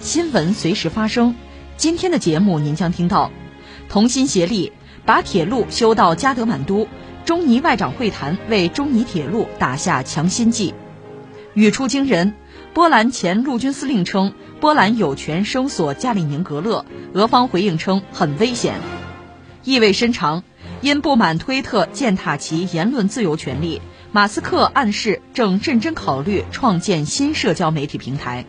新闻随时发生。今天的节目您将听到：同心协力把铁路修到加德满都，中尼外长会谈为中尼铁路打下强心剂。语出惊人，波兰前陆军司令称波兰有权声索加里宁格勒，俄方回应称很危险。意味深长，因不满推特践踏其言论自由权利。马斯克暗示正认真考虑创建新社交媒体平台，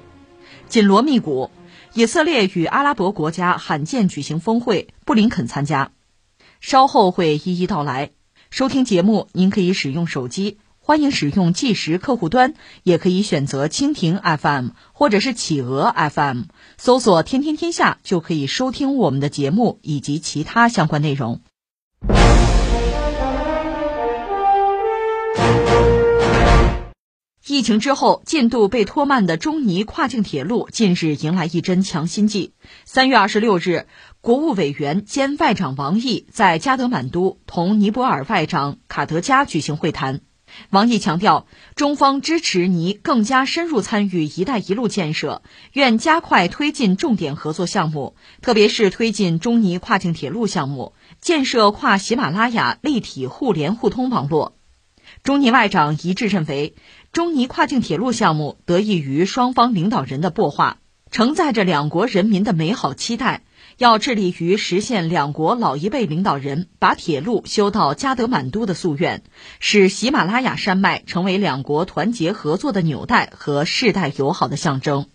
紧锣密鼓。以色列与阿拉伯国家罕见举行峰会，布林肯参加，稍后会一一道来。收听节目，您可以使用手机，欢迎使用计时客户端，也可以选择蜻蜓 FM 或者是企鹅 FM，搜索“天天天下”就可以收听我们的节目以及其他相关内容。疫情之后，进度被拖慢的中尼跨境铁路近日迎来一针强心剂。三月二十六日，国务委员兼外长王毅在加德满都同尼泊尔外长卡德加举行会谈。王毅强调，中方支持尼更加深入参与“一带一路”建设，愿加快推进重点合作项目，特别是推进中尼跨境铁路项目，建设跨喜马拉雅立体互联互通网络。中尼外长一致认为。中尼跨境铁路项目得益于双方领导人的擘画，承载着两国人民的美好期待。要致力于实现两国老一辈领导人把铁路修到加德满都的夙愿，使喜马拉雅山脉成为两国团结合作的纽带和世代友好的象征。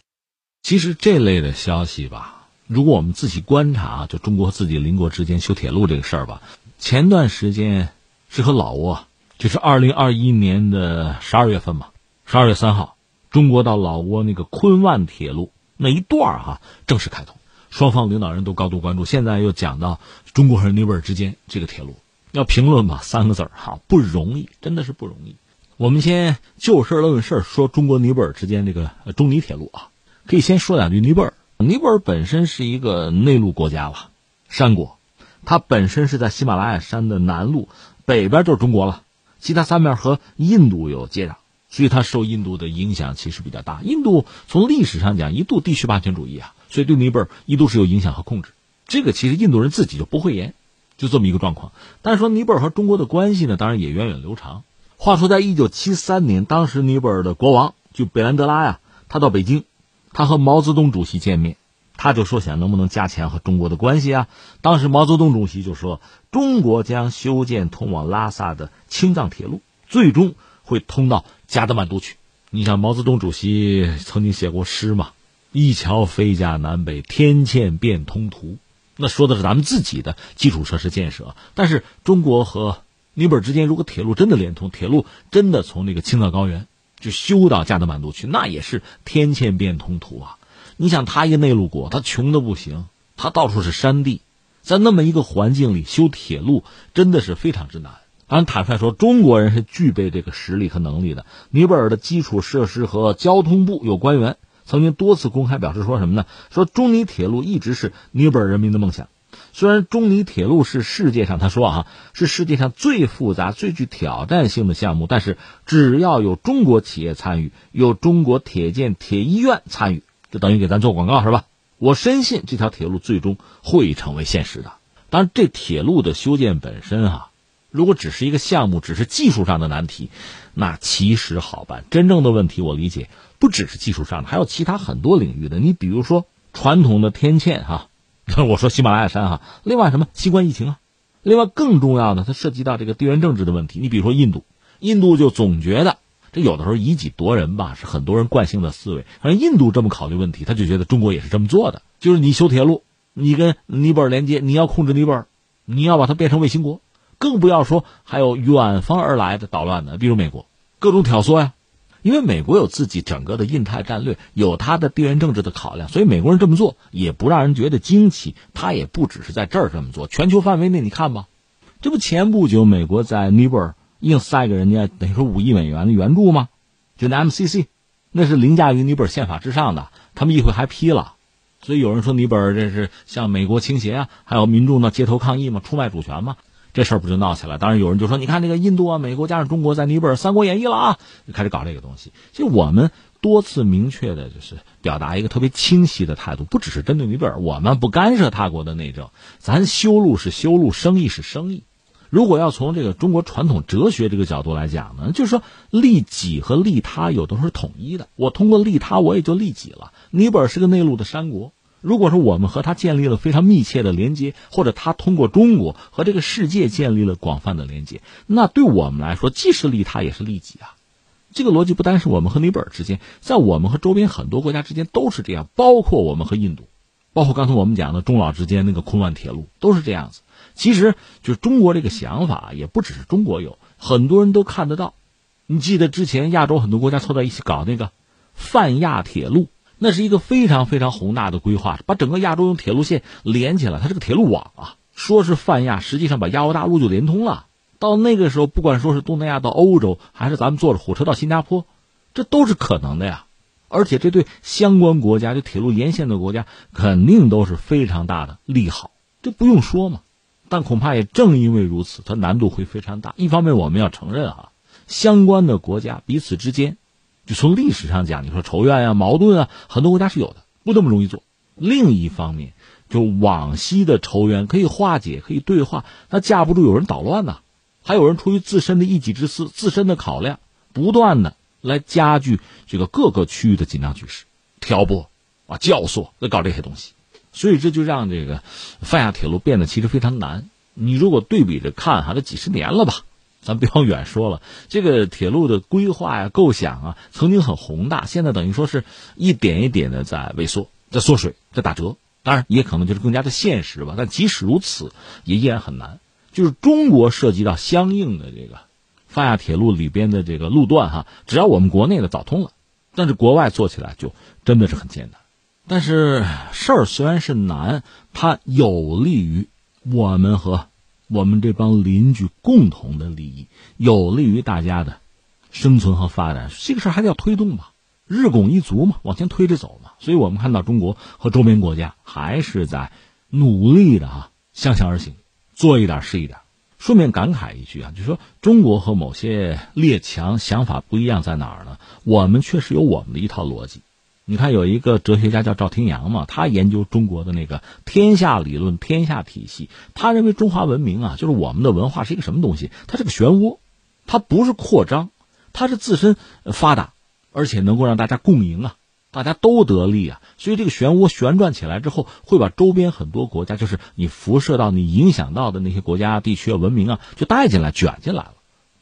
其实这类的消息吧，如果我们仔细观察，就中国和自己邻国之间修铁路这个事儿吧，前段时间是和老挝。就是二零二一年的十二月份嘛，十二月三号，中国到老挝那个昆万铁路那一段哈正式开通，双方领导人都高度关注。现在又讲到中国和尼泊尔之间这个铁路，要评论吧三个字儿哈不容易，真的是不容易。我们先就事论事说中国尼泊尔之间这个中尼铁路啊，可以先说两句尼泊尔。尼泊尔本身是一个内陆国家了，山国，它本身是在喜马拉雅山的南麓，北边就是中国了。其他三面和印度有接壤，所以它受印度的影响其实比较大。印度从历史上讲一度地区霸权主义啊，所以对尼泊尔一度是有影响和控制。这个其实印度人自己就不会言，就这么一个状况。但是说尼泊尔和中国的关系呢，当然也源远流长。话说在一九七三年，当时尼泊尔的国王就贝兰德拉呀，他到北京，他和毛泽东主席见面。他就说想能不能加强和中国的关系啊？当时毛泽东主席就说，中国将修建通往拉萨的青藏铁路，最终会通到加德满都去。你想毛泽东主席曾经写过诗嘛，“一桥飞架南北，天堑变通途”，那说的是咱们自己的基础设施建设。但是中国和尼泊尔之间，如果铁路真的连通，铁路真的从那个青藏高原就修到加德满都去，那也是天堑变通途啊。你想，他一个内陆国，他穷的不行，他到处是山地，在那么一个环境里修铁路，真的是非常之难。按坦率说，中国人是具备这个实力和能力的。尼泊尔的基础设施和交通部有官员曾经多次公开表示说什么呢？说中尼铁路一直是尼泊尔人民的梦想。虽然中尼铁路是世界上，他说啊，是世界上最复杂、最具挑战性的项目，但是只要有中国企业参与，有中国铁建铁医院参与。就等于给咱做广告是吧？我深信这条铁路最终会成为现实的。当然，这铁路的修建本身啊，如果只是一个项目，只是技术上的难题，那其实好办。真正的问题，我理解不只是技术上的，还有其他很多领域的。你比如说传统的天堑哈，我说喜马拉雅山哈，另外什么新冠疫情啊，另外更重要的，它涉及到这个地缘政治的问题。你比如说印度，印度就总觉得。这有的时候以己夺人吧，是很多人惯性的思维。反正印度这么考虑问题，他就觉得中国也是这么做的。就是你修铁路，你跟尼泊尔连接，你要控制尼泊尔，你要把它变成卫星国，更不要说还有远方而来的捣乱的，比如美国，各种挑唆呀。因为美国有自己整个的印太战略，有它的地缘政治的考量，所以美国人这么做也不让人觉得惊奇。他也不只是在这儿这么做，全球范围内你看吧，这不前不久美国在尼泊尔硬塞给人家等于说五亿美元的援助吗？就那 MCC，那是凌驾于尼泊尔宪法之上的，他们议会还批了。所以有人说尼泊尔这是向美国倾斜啊，还有民众呢街头抗议嘛，出卖主权嘛。这事儿不就闹起来？当然有人就说：“你看这个印度啊，美国加上中国在尼泊尔《三国演义》了啊，就开始搞这个东西。”其实我们多次明确的就是表达一个特别清晰的态度，不只是针对尼泊尔，我们不干涉他国的内政，咱修路是修路，生意是生意。如果要从这个中国传统哲学这个角度来讲呢，就是说利己和利他有的时候是统一的。我通过利他，我也就利己了。尼泊尔是个内陆的山国。如果说我们和他建立了非常密切的连接，或者他通过中国和这个世界建立了广泛的连接，那对我们来说既是利他也是利己啊。这个逻辑不单是我们和尼泊尔之间，在我们和周边很多国家之间都是这样，包括我们和印度，包括刚才我们讲的中老之间那个昆万铁路都是这样子。其实，就中国这个想法也不只是中国有，很多人都看得到。你记得之前亚洲很多国家凑在一起搞那个泛亚铁路。那是一个非常非常宏大的规划，把整个亚洲用铁路线连起来，它是个铁路网啊。说是泛亚，实际上把亚欧大陆就连通了。到那个时候，不管说是东南亚到欧洲，还是咱们坐着火车到新加坡，这都是可能的呀。而且这对相关国家、就铁路沿线的国家，肯定都是非常大的利好，这不用说嘛。但恐怕也正因为如此，它难度会非常大。一方面，我们要承认啊，相关的国家彼此之间。就从历史上讲，你说仇怨呀、矛盾啊，很多国家是有的，不那么容易做。另一方面，就往昔的仇怨可以化解，可以对话，那架不住有人捣乱呐，还有人出于自身的一己之私、自身的考量，不断的来加剧这个各个区域的紧张局势，挑拨啊、教唆来搞这些东西。所以这就让这个泛亚铁路变得其实非常难。你如果对比着看，哈，这几十年了吧。咱不往远说了，这个铁路的规划呀、构想啊，曾经很宏大，现在等于说是一点一点的在萎缩、在缩水、在打折。当然，也可能就是更加的现实吧。但即使如此，也依然很难。就是中国涉及到相应的这个泛亚铁路里边的这个路段哈，只要我们国内的早通了，但是国外做起来就真的是很艰难。但是事儿虽然是难，它有利于我们和。我们这帮邻居共同的利益，有利于大家的生存和发展。这个事儿还得要推动吧，日拱一卒嘛，往前推着走嘛。所以我们看到中国和周边国家还是在努力的啊，相向而行，做一点是一点。顺便感慨一句啊，就说中国和某些列强想法不一样在哪儿呢？我们确实有我们的一套逻辑。你看，有一个哲学家叫赵廷阳嘛，他研究中国的那个天下理论、天下体系。他认为中华文明啊，就是我们的文化是一个什么东西？它是个漩涡，它不是扩张，它是自身发达，而且能够让大家共赢啊，大家都得利啊。所以这个漩涡旋转起来之后，会把周边很多国家，就是你辐射到、你影响到的那些国家、地区、文明啊，就带进来、卷进来了。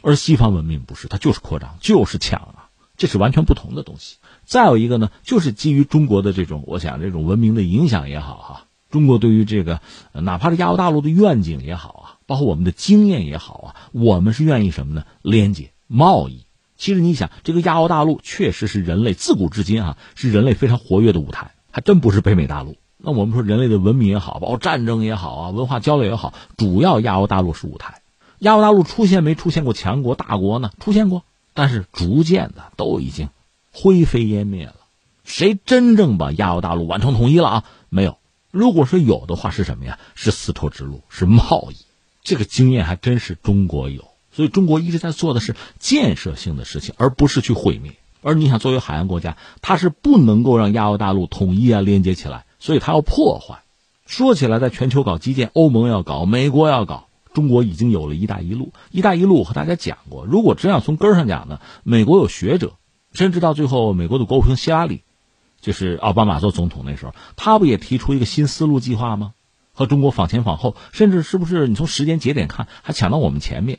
而西方文明不是，它就是扩张，就是抢啊，这是完全不同的东西。再有一个呢，就是基于中国的这种，我想这种文明的影响也好哈，中国对于这个，哪怕是亚欧大陆的愿景也好啊，包括我们的经验也好啊，我们是愿意什么呢？连接贸易。其实你想，这个亚欧大陆确实是人类自古至今啊，是人类非常活跃的舞台，还真不是北美大陆。那我们说人类的文明也好，包括战争也好啊，文化交流也好，主要亚欧大陆是舞台。亚欧大陆出现没出现过强国大国呢？出现过，但是逐渐的都已经。灰飞烟灭了，谁真正把亚欧大陆完成统一了啊？没有。如果说有的话，是什么呀？是丝绸之路，是贸易。这个经验还真是中国有，所以中国一直在做的是建设性的事情，而不是去毁灭。而你想，作为海洋国家，它是不能够让亚欧大陆统一啊，连接起来，所以它要破坏。说起来，在全球搞基建，欧盟要搞，美国要搞，中国已经有了一带一路。一带一路，我和大家讲过，如果真要从根上讲呢，美国有学者。甚至到最后，美国的国务卿希拉里，就是奥巴马做总统那时候，他不也提出一个新丝路计划吗？和中国访前访后，甚至是不是你从时间节点看还抢到我们前面？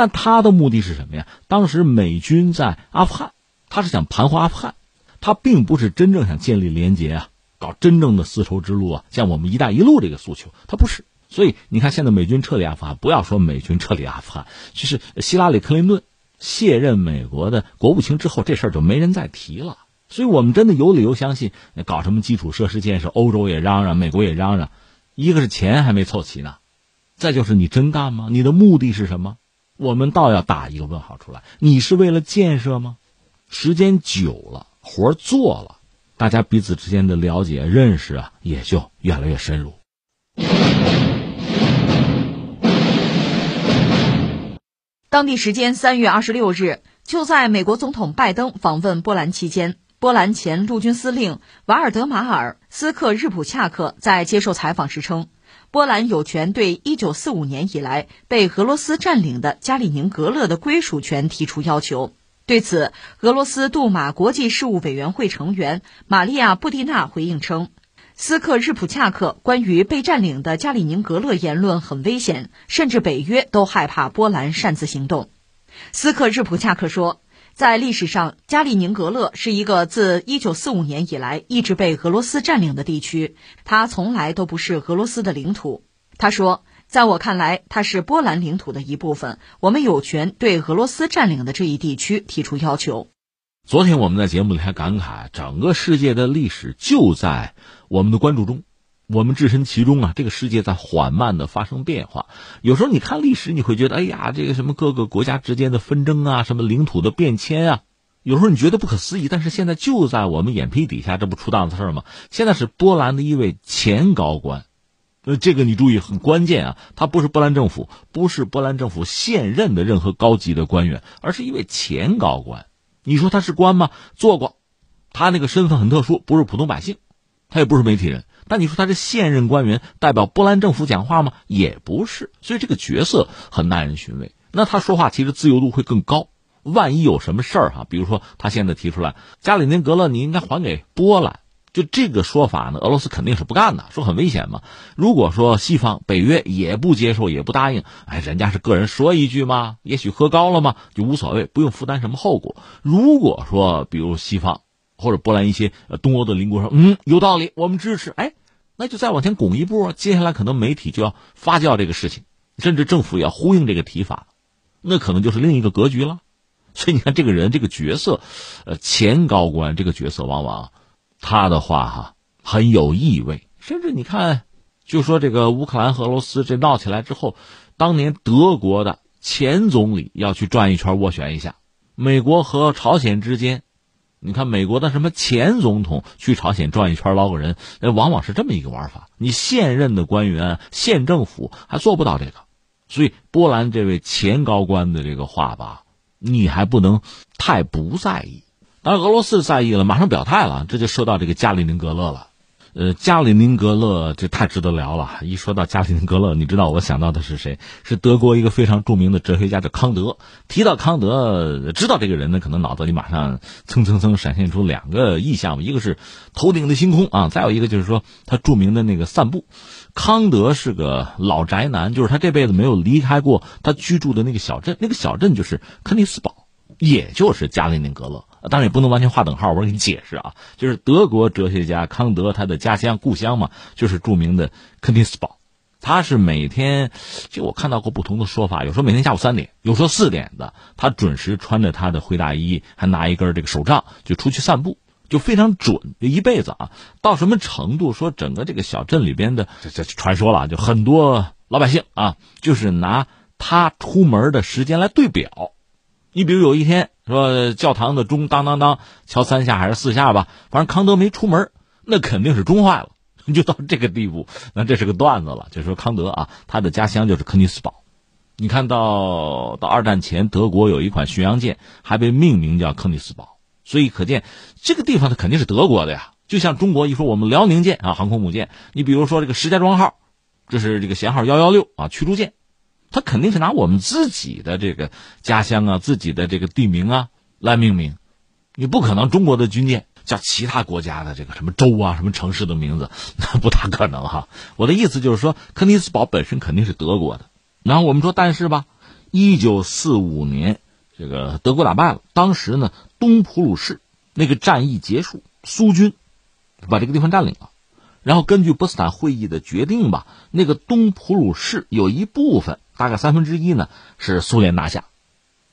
但他的目的是什么呀？当时美军在阿富汗，他是想盘活阿富汗，他并不是真正想建立联结啊，搞真正的丝绸之路啊，像我们“一带一路”这个诉求，他不是。所以你看，现在美军撤离阿富汗，不要说美军撤离阿富汗，就是希拉里·克林顿。卸任美国的国务卿之后，这事儿就没人再提了。所以我们真的有理由相信，搞什么基础设施建设，欧洲也嚷嚷，美国也嚷嚷，一个是钱还没凑齐呢，再就是你真干吗？你的目的是什么？我们倒要打一个问号出来。你是为了建设吗？时间久了，活做了，大家彼此之间的了解、认识啊，也就越来越深入。当地时间三月二十六日，就在美国总统拜登访问波兰期间。波兰前陆军司令瓦尔德马尔·斯克日普恰克在接受采访时称，波兰有权对1945年以来被俄罗斯占领的加里宁格勒的归属权提出要求。对此，俄罗斯杜马国际事务委员会成员玛利亚·布蒂娜回应称，斯克日普恰克关于被占领的加里宁格勒言论很危险，甚至北约都害怕波兰擅自行动。斯克日普恰克说。在历史上，加里宁格勒是一个自1945年以来一直被俄罗斯占领的地区，它从来都不是俄罗斯的领土。他说：“在我看来，它是波兰领土的一部分，我们有权对俄罗斯占领的这一地区提出要求。”昨天我们在节目里还感慨，整个世界的历史就在我们的关注中。我们置身其中啊，这个世界在缓慢的发生变化。有时候你看历史，你会觉得，哎呀，这个什么各个国家之间的纷争啊，什么领土的变迁啊，有时候你觉得不可思议。但是现在就在我们眼皮底下，这不出档子事吗？现在是波兰的一位前高官，呃，这个你注意很关键啊，他不是波兰政府，不是波兰政府现任的任何高级的官员，而是一位前高官。你说他是官吗？做过，他那个身份很特殊，不是普通百姓，他也不是媒体人。但你说他是现任官员，代表波兰政府讲话吗？也不是，所以这个角色很耐人寻味。那他说话其实自由度会更高。万一有什么事儿哈，比如说他现在提出来加里宁格勒你应该还给波兰，就这个说法呢，俄罗斯肯定是不干的，说很危险嘛。如果说西方北约也不接受也不答应，哎，人家是个人说一句嘛，也许喝高了嘛，就无所谓，不用负担什么后果。如果说比如西方或者波兰一些东欧的邻国说，嗯，有道理，我们支持，哎。那就再往前拱一步，接下来可能媒体就要发酵这个事情，甚至政府也要呼应这个提法，那可能就是另一个格局了。所以你看，这个人这个角色，呃，前高官这个角色，往往他的话哈很有意味。甚至你看，就说这个乌克兰和俄罗斯这闹起来之后，当年德国的前总理要去转一圈斡旋一下，美国和朝鲜之间。你看，美国的什么前总统去朝鲜转一圈捞个人，那往往是这么一个玩法。你现任的官员、县政府还做不到这个，所以波兰这位前高官的这个话吧，你还不能太不在意。当然，俄罗斯在意了，马上表态了，这就说到这个加里宁格勒了。呃，加里宁格勒这太值得聊了。一说到加里宁格勒，你知道我想到的是谁？是德国一个非常著名的哲学家，叫康德。提到康德，知道这个人呢，可能脑子里马上蹭蹭蹭闪现出两个意象一个是头顶的星空啊，再有一个就是说他著名的那个散步。康德是个老宅男，就是他这辈子没有离开过他居住的那个小镇，那个小镇就是肯尼斯堡，也就是加里宁格勒。当然也不能完全划等号，我给你解释啊，就是德国哲学家康德他的家乡故乡嘛，就是著名的肯尼斯堡。他是每天，就我看到过不同的说法，有时候每天下午三点，有时候四点的，他准时穿着他的灰大衣，还拿一根这个手杖，就出去散步，就非常准，一辈子啊。到什么程度？说整个这个小镇里边的这这传说了，就很多老百姓啊，就是拿他出门的时间来对表。你比如有一天。说教堂的钟当当当敲三下还是四下吧，反正康德没出门，那肯定是钟坏了，就到这个地步。那这是个段子了，就说康德啊，他的家乡就是肯尼斯堡。你看到到二战前，德国有一款巡洋舰还被命名叫肯尼斯堡，所以可见这个地方它肯定是德国的呀。就像中国一说我们辽宁舰啊，航空母舰，你比如说这个石家庄号，这是这个舷号幺幺六啊，驱逐舰。他肯定是拿我们自己的这个家乡啊，自己的这个地名啊来命名，你不可能中国的军舰叫其他国家的这个什么州啊、什么城市的名字，那不大可能哈。我的意思就是说，肯尼斯堡本身肯定是德国的。然后我们说，但是吧，一九四五年这个德国打败了，当时呢东普鲁士那个战役结束，苏军把这个地方占领了。然后根据波茨坦会议的决定吧，那个东普鲁士有一部分。大概三分之一呢是苏联拿下，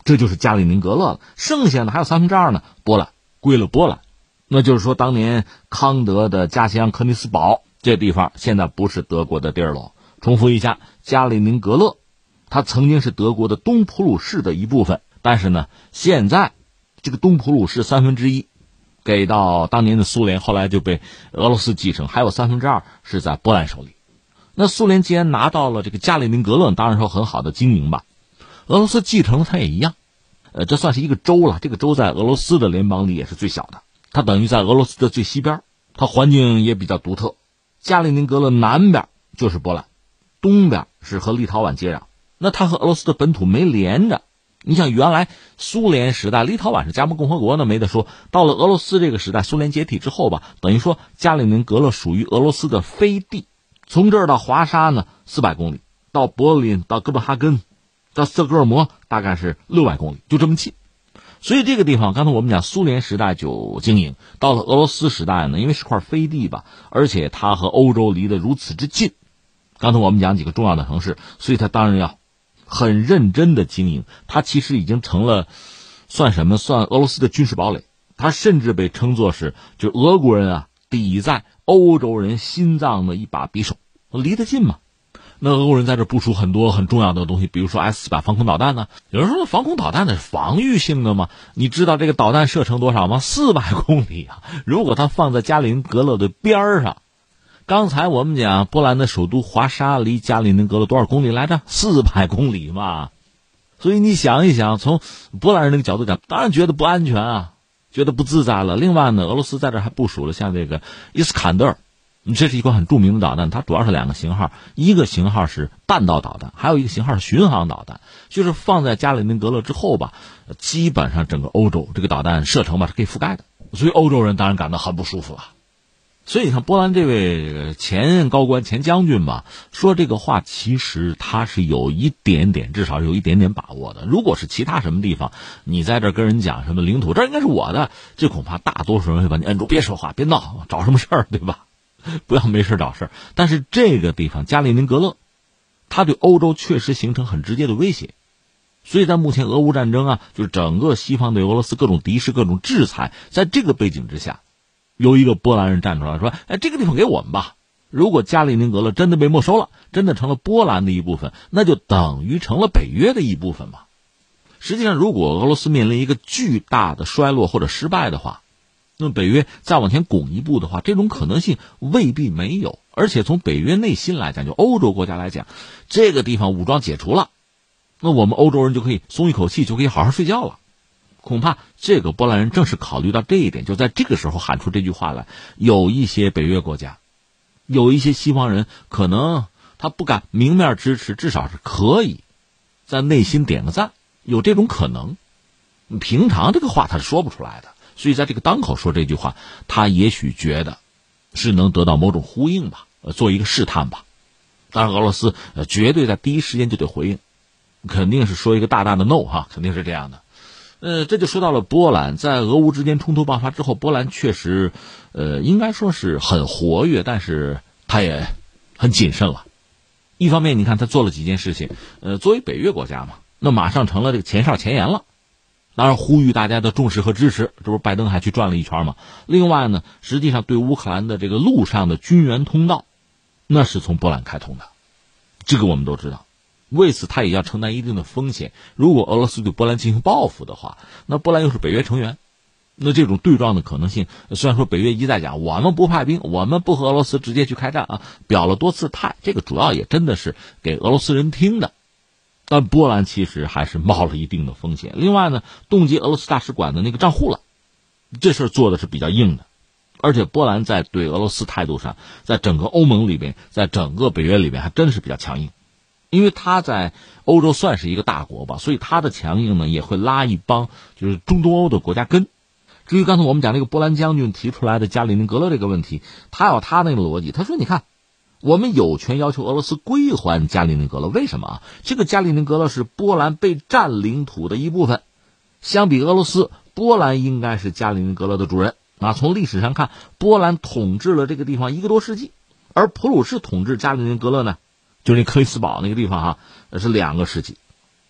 这就是加里宁格勒了。剩下的还有三分之二呢，波兰归了波兰。那就是说，当年康德的家乡柯尼斯堡这地方，现在不是德国的地儿了。重复一下，加里宁格勒，它曾经是德国的东普鲁士的一部分，但是呢，现在这个东普鲁士三分之一给到当年的苏联，后来就被俄罗斯继承，还有三分之二是在波兰手里。那苏联既然拿到了这个加里宁格勒，当然说很好的经营吧。俄罗斯继承了它也一样，呃，这算是一个州了。这个州在俄罗斯的联邦里也是最小的。它等于在俄罗斯的最西边，它环境也比较独特。加里宁格勒南边就是波兰，东边是和立陶宛接壤。那它和俄罗斯的本土没连着。你像原来苏联时代，立陶宛是加盟共和国，那没得说。到了俄罗斯这个时代，苏联解体之后吧，等于说加里宁格勒属于俄罗斯的飞地。从这儿到华沙呢，四百公里；到柏林、到哥本哈根、到斯德哥尔摩，大概是六百公里，就这么近。所以这个地方，刚才我们讲苏联时代就经营，到了俄罗斯时代呢，因为是块飞地吧，而且它和欧洲离得如此之近。刚才我们讲几个重要的城市，所以它当然要很认真的经营。它其实已经成了算什么？算俄罗斯的军事堡垒。它甚至被称作是就俄国人啊抵在欧洲人心脏的一把匕首。离得近嘛。那俄国人在这部署很多很重要的东西，比如说 S 四百防空导弹呢。有人说，防空导弹那是防御性的吗？你知道这个导弹射程多少吗？四百公里啊！如果它放在加里宁格勒的边上，刚才我们讲波兰的首都华沙离加里宁格勒多少公里来着？四百公里嘛。所以你想一想，从波兰人那个角度讲，当然觉得不安全啊，觉得不自在了。另外呢，俄罗斯在这还部署了像这个伊斯坎德尔。这是一款很著名的导弹，它主要是两个型号，一个型号是弹道导弹，还有一个型号是巡航导弹。就是放在加里宁格勒之后吧，基本上整个欧洲这个导弹射程吧是可以覆盖的，所以欧洲人当然感到很不舒服了。所以你看，波兰这位前高官、前将军吧，说这个话，其实他是有一点点，至少有一点点把握的。如果是其他什么地方，你在这跟人讲什么领土，这应该是我的，这恐怕大多数人会把你摁住，别说话，别闹，找什么事儿，对吧？不要没事找事但是这个地方加里宁格勒，它对欧洲确实形成很直接的威胁，所以在目前俄乌战争啊，就是整个西方对俄罗斯各种敌视、各种制裁，在这个背景之下，有一个波兰人站出来说：“哎，这个地方给我们吧！如果加里宁格勒真的被没收了，真的成了波兰的一部分，那就等于成了北约的一部分嘛。实际上，如果俄罗斯面临一个巨大的衰落或者失败的话，那么北约再往前拱一步的话，这种可能性未必没有。而且从北约内心来讲，就欧洲国家来讲，这个地方武装解除了，那我们欧洲人就可以松一口气，就可以好好睡觉了。恐怕这个波兰人正是考虑到这一点，就在这个时候喊出这句话来。有一些北约国家，有一些西方人，可能他不敢明面支持，至少是可以在内心点个赞，有这种可能。平常这个话他是说不出来的。所以，在这个当口说这句话，他也许觉得是能得到某种呼应吧，做一个试探吧。当然，俄罗斯呃绝对在第一时间就得回应，肯定是说一个大大的 no 哈，肯定是这样的。呃，这就说到了波兰，在俄乌之间冲突爆发之后，波兰确实呃应该说是很活跃，但是他也很谨慎了。一方面，你看他做了几件事情，呃，作为北约国家嘛，那马上成了这个前哨前沿了。当然，呼吁大家的重视和支持，这不拜登还去转了一圈嘛？另外呢，实际上对乌克兰的这个陆上的军援通道，那是从波兰开通的，这个我们都知道。为此，他也要承担一定的风险。如果俄罗斯对波兰进行报复的话，那波兰又是北约成员，那这种对撞的可能性，虽然说北约一再讲我们不派兵，我们不和俄罗斯直接去开战啊，表了多次态，这个主要也真的是给俄罗斯人听的。但波兰其实还是冒了一定的风险。另外呢，冻结俄罗斯大使馆的那个账户了，这事儿做的是比较硬的。而且波兰在对俄罗斯态度上，在整个欧盟里边，在整个北约里边，还真的是比较强硬。因为他在欧洲算是一个大国吧，所以他的强硬呢，也会拉一帮就是中东欧的国家跟。至于刚才我们讲那个波兰将军提出来的加里宁格勒这个问题，他有他那个逻辑，他说：“你看。”我们有权要求俄罗斯归还加里宁格勒，为什么啊？这个加里宁格勒是波兰被占领土的一部分，相比俄罗斯，波兰应该是加里宁格勒的主人啊。从历史上看，波兰统治了这个地方一个多世纪，而普鲁士统治加里宁格勒呢，就是那克里斯堡那个地方哈，是两个世纪。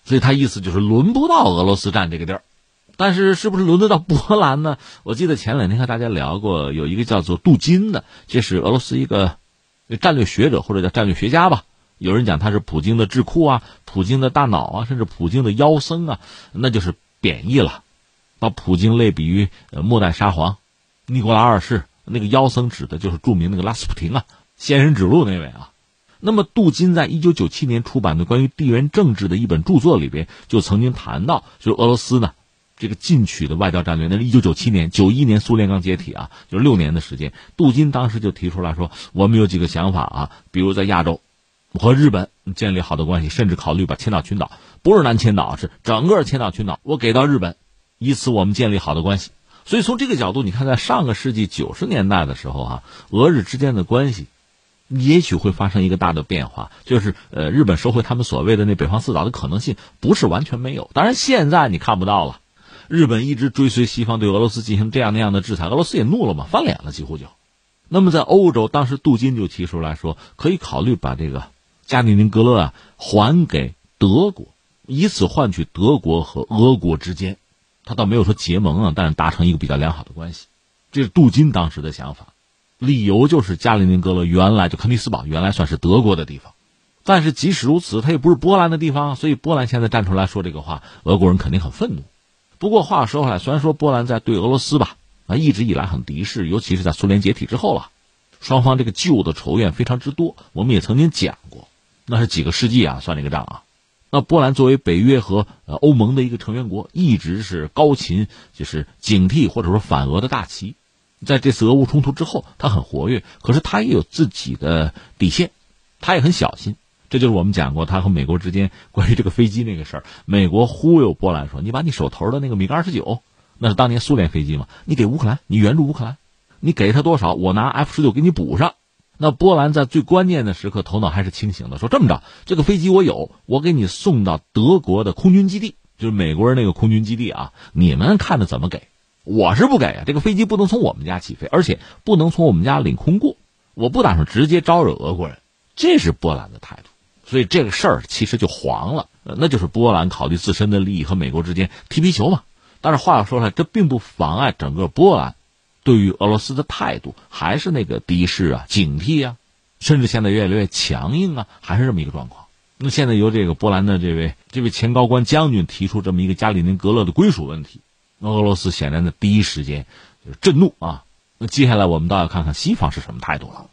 所以他意思就是轮不到俄罗斯占这个地儿。但是是不是轮得到波兰呢？我记得前两天和大家聊过，有一个叫做杜金的，这是俄罗斯一个战略学者或者叫战略学家吧。有人讲他是普京的智库啊，普京的大脑啊，甚至普京的妖僧啊，那就是贬义了，把普京类比于呃末代沙皇尼古拉二世，那个妖僧指的就是著名那个拉斯普廷啊，仙人指路那位啊。那么杜金在一九九七年出版的关于地缘政治的一本著作里边，就曾经谈到，就是俄罗斯呢。这个进取的外交战略，那是一九九七年、九一年苏联刚解体啊，就六年的时间。杜金当时就提出来说，我们有几个想法啊，比如在亚洲和日本建立好的关系，甚至考虑把千岛群岛，不是南千岛，是整个千岛群岛，我给到日本，以此我们建立好的关系。所以从这个角度，你看，在上个世纪九十年代的时候啊，俄日之间的关系也许会发生一个大的变化，就是呃，日本收回他们所谓的那北方四岛的可能性不是完全没有。当然，现在你看不到了。日本一直追随西方对俄罗斯进行这样那样的制裁，俄罗斯也怒了嘛，翻脸了，几乎就。那么在欧洲，当时杜金就提出来说，可以考虑把这个加里宁格勒啊还给德国，以此换取德国和俄国之间，他倒没有说结盟啊，但是达成一个比较良好的关系。这是杜金当时的想法，理由就是加里宁格勒原来就肯尼斯堡原来算是德国的地方，但是即使如此，它也不是波兰的地方，所以波兰现在站出来说这个话，俄国人肯定很愤怒。不过话说回来，虽然说波兰在对俄罗斯吧啊一直以来很敌视，尤其是在苏联解体之后了，双方这个旧的仇怨非常之多。我们也曾经讲过，那是几个世纪啊算这个账啊。那波兰作为北约和呃欧盟的一个成员国，一直是高琴就是警惕或者说反俄的大旗。在这次俄乌冲突之后，他很活跃，可是他也有自己的底线，他也很小心。这就是我们讲过他和美国之间关于这个飞机那个事儿。美国忽悠波兰说：“你把你手头的那个米格二十九，那是当年苏联飞机嘛，你给乌克兰，你援助乌克兰，你给他多少，我拿 F 十九给你补上。”那波兰在最关键的时刻头脑还是清醒的，说：“这么着，这个飞机我有，我给你送到德国的空军基地，就是美国人那个空军基地啊，你们看着怎么给？我是不给啊，这个飞机不能从我们家起飞，而且不能从我们家领空过，我不打算直接招惹俄国人。”这是波兰的态度。所以这个事儿其实就黄了，那就是波兰考虑自身的利益和美国之间踢皮球嘛。但是话又说回来，这并不妨碍整个波兰对于俄罗斯的态度还是那个敌视啊、警惕啊，甚至现在越来越强硬啊，还是这么一个状况。那现在由这个波兰的这位这位前高官将军提出这么一个加里宁格勒的归属问题，俄罗斯显然的第一时间就是震怒啊。那接下来我们倒要看看西方是什么态度了。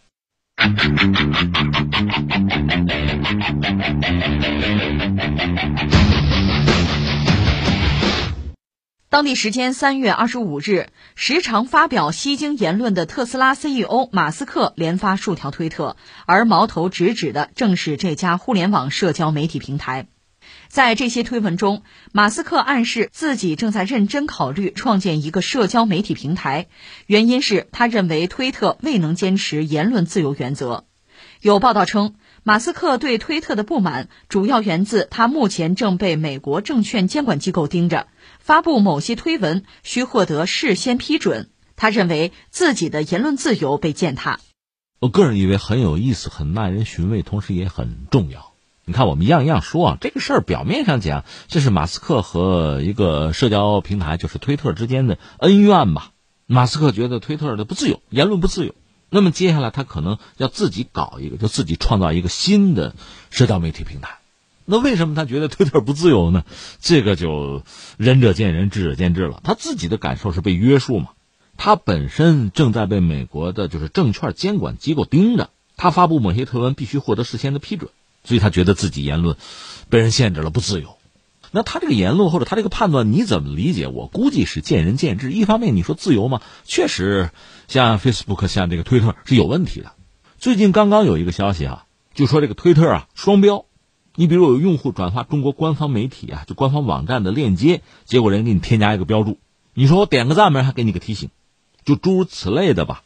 当地时间三月二十五日，时常发表西京言论的特斯拉 CEO 马斯克连发数条推特，而矛头直指的正是这家互联网社交媒体平台。在这些推文中，马斯克暗示自己正在认真考虑创建一个社交媒体平台，原因是他认为推特未能坚持言论自由原则。有报道称，马斯克对推特的不满主要源自他目前正被美国证券监管机构盯着，发布某些推文需获得事先批准。他认为自己的言论自由被践踏。我个人以为很有意思，很耐人寻味，同时也很重要。你看，我们一样一样说啊，这个事儿表面上讲，这是马斯克和一个社交平台，就是推特之间的恩怨吧。马斯克觉得推特的不自由，言论不自由，那么接下来他可能要自己搞一个，就自己创造一个新的社交媒体平台。那为什么他觉得推特不自由呢？这个就仁者见仁，智者见智了。他自己的感受是被约束嘛，他本身正在被美国的就是证券监管机构盯着，他发布某些推文必须获得事先的批准。所以他觉得自己言论被人限制了，不自由。那他这个言论或者他这个判断你怎么理解？我估计是见仁见智。一方面你说自由吗？确实，像 Facebook、像这个推特是有问题的。最近刚刚有一个消息啊，就说这个推特啊双标。你比如有用户转发中国官方媒体啊，就官方网站的链接，结果人给你添加一个标注，你说我点个赞没，还给你个提醒，就诸如此类的吧。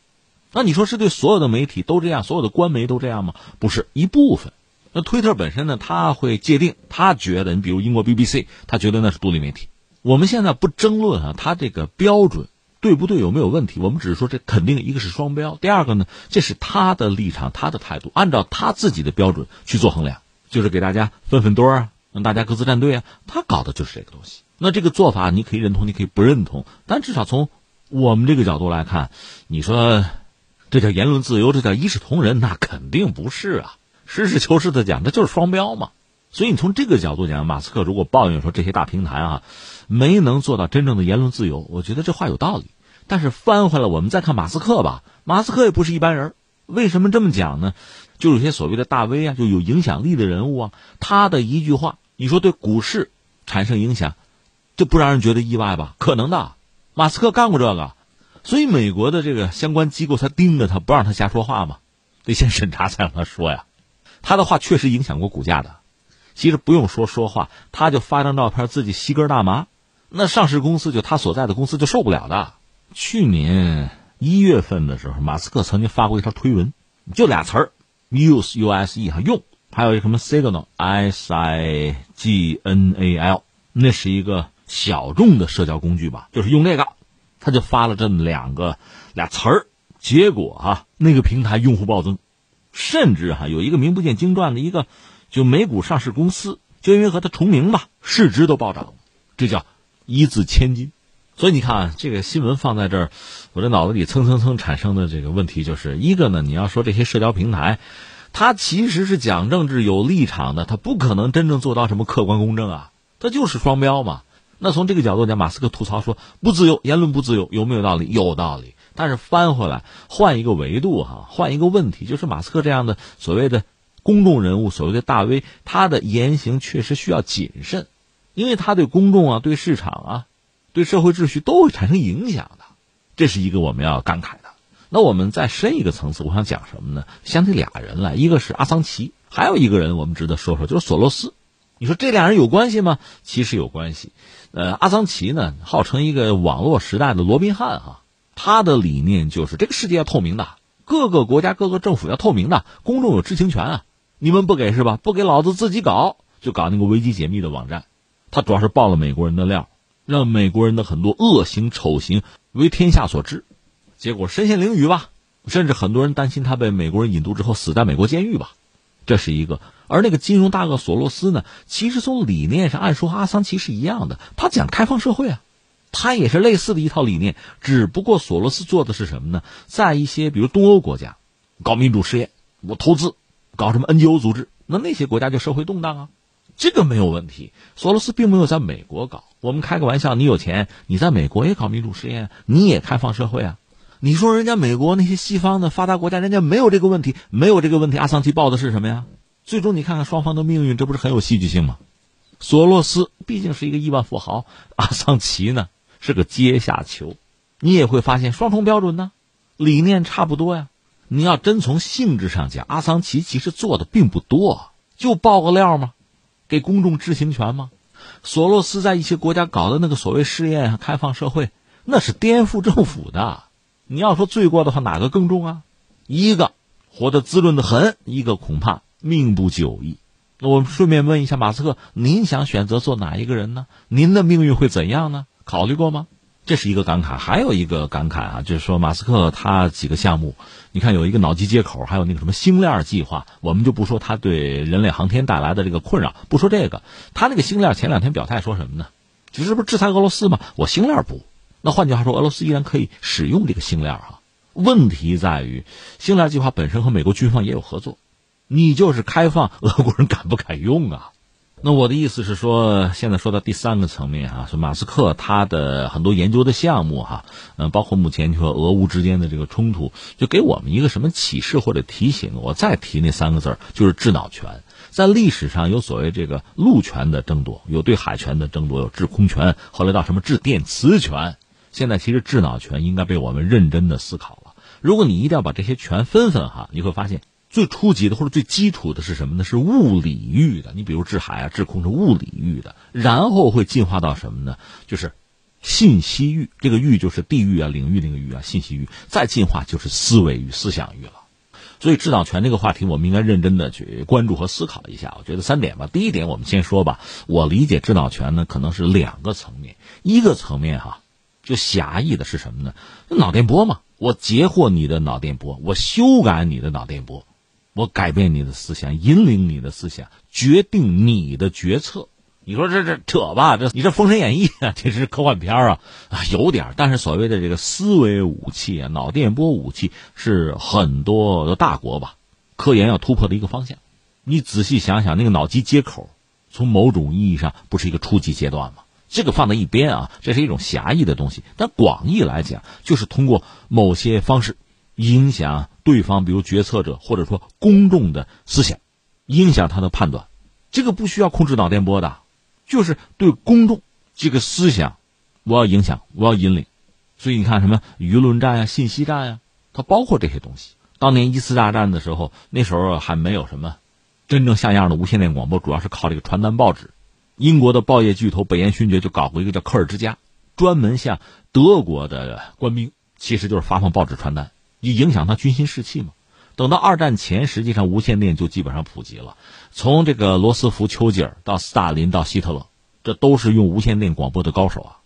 那你说是对所有的媒体都这样，所有的官媒都这样吗？不是一部分。那推特本身呢？他会界定，他觉得你比如英国 BBC，他觉得那是独立媒体。我们现在不争论啊，他这个标准对不对，有没有问题？我们只是说这肯定一个是双标，第二个呢，这是他的立场，他的态度，按照他自己的标准去做衡量，就是给大家分分多啊，让大家各自站队啊。他搞的就是这个东西。那这个做法你可以认同，你可以不认同，但至少从我们这个角度来看，你说这叫言论自由，这叫一视同仁，那肯定不是啊。实事求是的讲，这就是双标嘛。所以你从这个角度讲，马斯克如果抱怨说这些大平台啊没能做到真正的言论自由，我觉得这话有道理。但是翻回来，我们再看马斯克吧，马斯克也不是一般人。为什么这么讲呢？就有些所谓的大 V 啊，就有影响力的人物啊，他的一句话，你说对股市产生影响，这不让人觉得意外吧？可能的，马斯克干过这个，所以美国的这个相关机构才盯着他，不让他瞎说话嘛，得先审查才让他说呀。他的话确实影响过股价的。其实不用说说话，他就发张照片，自己吸根大麻，那上市公司就他所在的公司就受不了的。去年一月份的时候，马斯克曾经发过一条推文，就俩词儿，use u s e 哈用，还有一个什么 signal s i g n a l，那是一个小众的社交工具吧，就是用这个，他就发了这两个俩词儿，结果哈那个平台用户暴增，甚至哈有一个名不见经传的一个。就美股上市公司，就因为和它重名吧，市值都暴涨，这叫一字千金。所以你看，这个新闻放在这儿，我这脑子里蹭蹭蹭产生的这个问题就是一个呢，你要说这些社交平台，它其实是讲政治有立场的，它不可能真正做到什么客观公正啊，它就是双标嘛。那从这个角度讲，马斯克吐槽说不自由，言论不自由，有没有道理？有道理。但是翻回来，换一个维度哈，换一个问题，就是马斯克这样的所谓的。公众人物所谓的大 V，他的言行确实需要谨慎，因为他对公众啊、对市场啊、对社会秩序都会产生影响的，这是一个我们要感慨的。那我们再深一个层次，我想讲什么呢？想起俩人来，一个是阿桑奇，还有一个人我们值得说说，就是索罗斯。你说这俩人有关系吗？其实有关系。呃，阿桑奇呢，号称一个网络时代的罗宾汉哈，他的理念就是这个世界要透明的，各个国家、各个政府要透明的，公众有知情权啊。你们不给是吧？不给老子自己搞，就搞那个危机解密的网站。他主要是爆了美国人的料，让美国人的很多恶行丑行为天下所知，结果身陷囹圄吧。甚至很多人担心他被美国人引渡之后死在美国监狱吧。这是一个。而那个金融大鳄索罗斯呢，其实从理念上按说和阿桑奇是一样的，他讲开放社会啊，他也是类似的一套理念。只不过索罗斯做的是什么呢？在一些比如东欧国家搞民主试验，我投资。搞什么 NGO 组织？那那些国家就社会动荡啊，这个没有问题。索罗斯并没有在美国搞。我们开个玩笑，你有钱，你在美国也搞民主实验，你也开放社会啊。你说人家美国那些西方的发达国家，人家没有这个问题，没有这个问题。阿桑奇报的是什么呀？最终你看看双方的命运，这不是很有戏剧性吗？索罗斯毕竟是一个亿万富豪，阿桑奇呢是个阶下囚。你也会发现双重标准呢，理念差不多呀。你要真从性质上讲，阿桑奇其实做的并不多，就爆个料吗？给公众知情权吗？索罗斯在一些国家搞的那个所谓试验，开放社会，那是颠覆政府的。你要说罪过的话，哪个更重啊？一个活得滋润的很，一个恐怕命不久矣。那我们顺便问一下马斯克，您想选择做哪一个人呢？您的命运会怎样呢？考虑过吗？这是一个感慨，还有一个感慨啊，就是说马斯克他几个项目，你看有一个脑机接口，还有那个什么星链计划，我们就不说他对人类航天带来的这个困扰，不说这个，他那个星链前两天表态说什么呢？就是不是制裁俄罗斯吗？我星链不，那换句话说，俄罗斯依然可以使用这个星链啊。问题在于，星链计划本身和美国军方也有合作，你就是开放，俄国人敢不敢用啊？那我的意思是说，现在说到第三个层面哈，说马斯克他的很多研究的项目哈，嗯，包括目前就说俄乌之间的这个冲突，就给我们一个什么启示或者提醒？我再提那三个字儿，就是智脑权。在历史上有所谓这个陆权的争夺，有对海权的争夺，有制空权，后来到什么制电磁权，现在其实智脑权应该被我们认真的思考了。如果你一定要把这些权分分哈，你会发现。最初级的或者最基础的是什么呢？是物理域的。你比如制海啊、制空是物理域的，然后会进化到什么呢？就是信息域。这个域就是地域啊、领域那个域啊，信息域。再进化就是思维域、思想域了。所以制导权这个话题，我们应该认真的去关注和思考一下。我觉得三点吧。第一点，我们先说吧。我理解制导权呢，可能是两个层面。一个层面哈，就狭义的是什么呢？脑电波嘛，我截获你的脑电波，我修改你的脑电波。我改变你的思想，引领你的思想，决定你的决策。你说这这扯吧？这你这《封神演义》啊，这是科幻片啊啊，有点。但是所谓的这个思维武器啊，脑电波武器，是很多的大国吧，科研要突破的一个方向。你仔细想想，那个脑机接口，从某种意义上不是一个初级阶段吗？这个放在一边啊，这是一种狭义的东西。但广义来讲，就是通过某些方式影响对方，比如决策者或者说公众的思想，影响他的判断。这个不需要控制脑电波的。就是对公众这个思想，我要影响，我要引领，所以你看什么舆论战呀、信息战呀，它包括这些东西。当年一次大战的时候，那时候还没有什么真正像样的无线电广播，主要是靠这个传单报纸。英国的报业巨头北岩勋爵就搞过一个叫科尔之家，专门向德国的官兵，其实就是发放报纸传单，你影响他军心士气嘛。等到二战前，实际上无线电就基本上普及了。从这个罗斯福、丘吉尔到斯大林到希特勒，这都是用无线电广播的高手啊。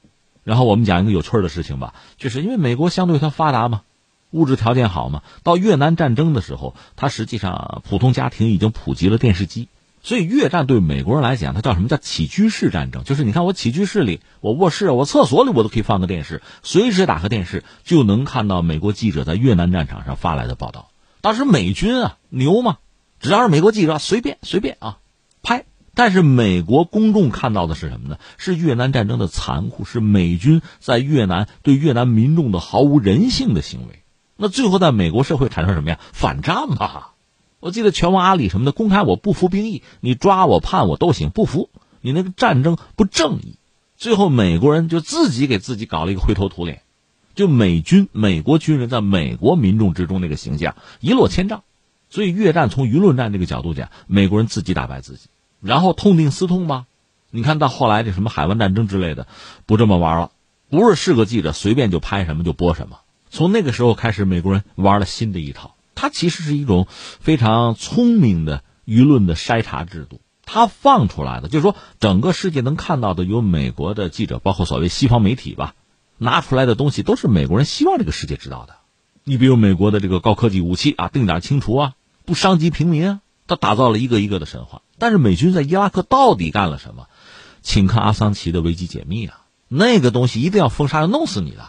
然后我们讲一个有趣的事情吧，就是因为美国相对它发达嘛，物质条件好嘛。到越南战争的时候，它实际上普通家庭已经普及了电视机，所以越战对美国人来讲，它叫什么叫起居室战争？就是你看我起居室里、我卧室、我厕所里，我都可以放个电视，随时打开电视就能看到美国记者在越南战场上发来的报道。当时美军啊牛嘛，只要是美国记者随便随便啊拍。但是美国公众看到的是什么呢？是越南战争的残酷，是美军在越南对越南民众的毫无人性的行为。那最后在美国社会产生什么呀？反战嘛！我记得拳王阿里什么的公开我不服兵役，你抓我判我都行，不服你那个战争不正义。最后美国人就自己给自己搞了一个灰头土脸。就美军、美国军人在美国民众之中那个形象一落千丈，所以越战从舆论战这个角度讲，美国人自己打败自己，然后痛定思痛吧。你看到后来这什么海湾战争之类的，不这么玩了，不是是个记者随便就拍什么就播什么。从那个时候开始，美国人玩了新的一套，它其实是一种非常聪明的舆论的筛查制度。它放出来的就是说，整个世界能看到的有美国的记者，包括所谓西方媒体吧。拿出来的东西都是美国人希望这个世界知道的，你比如美国的这个高科技武器啊，定点清除啊，不伤及平民啊，他打造了一个一个的神话。但是美军在伊拉克到底干了什么？请看阿桑奇的危机解密啊，那个东西一定要封杀，要弄死你的。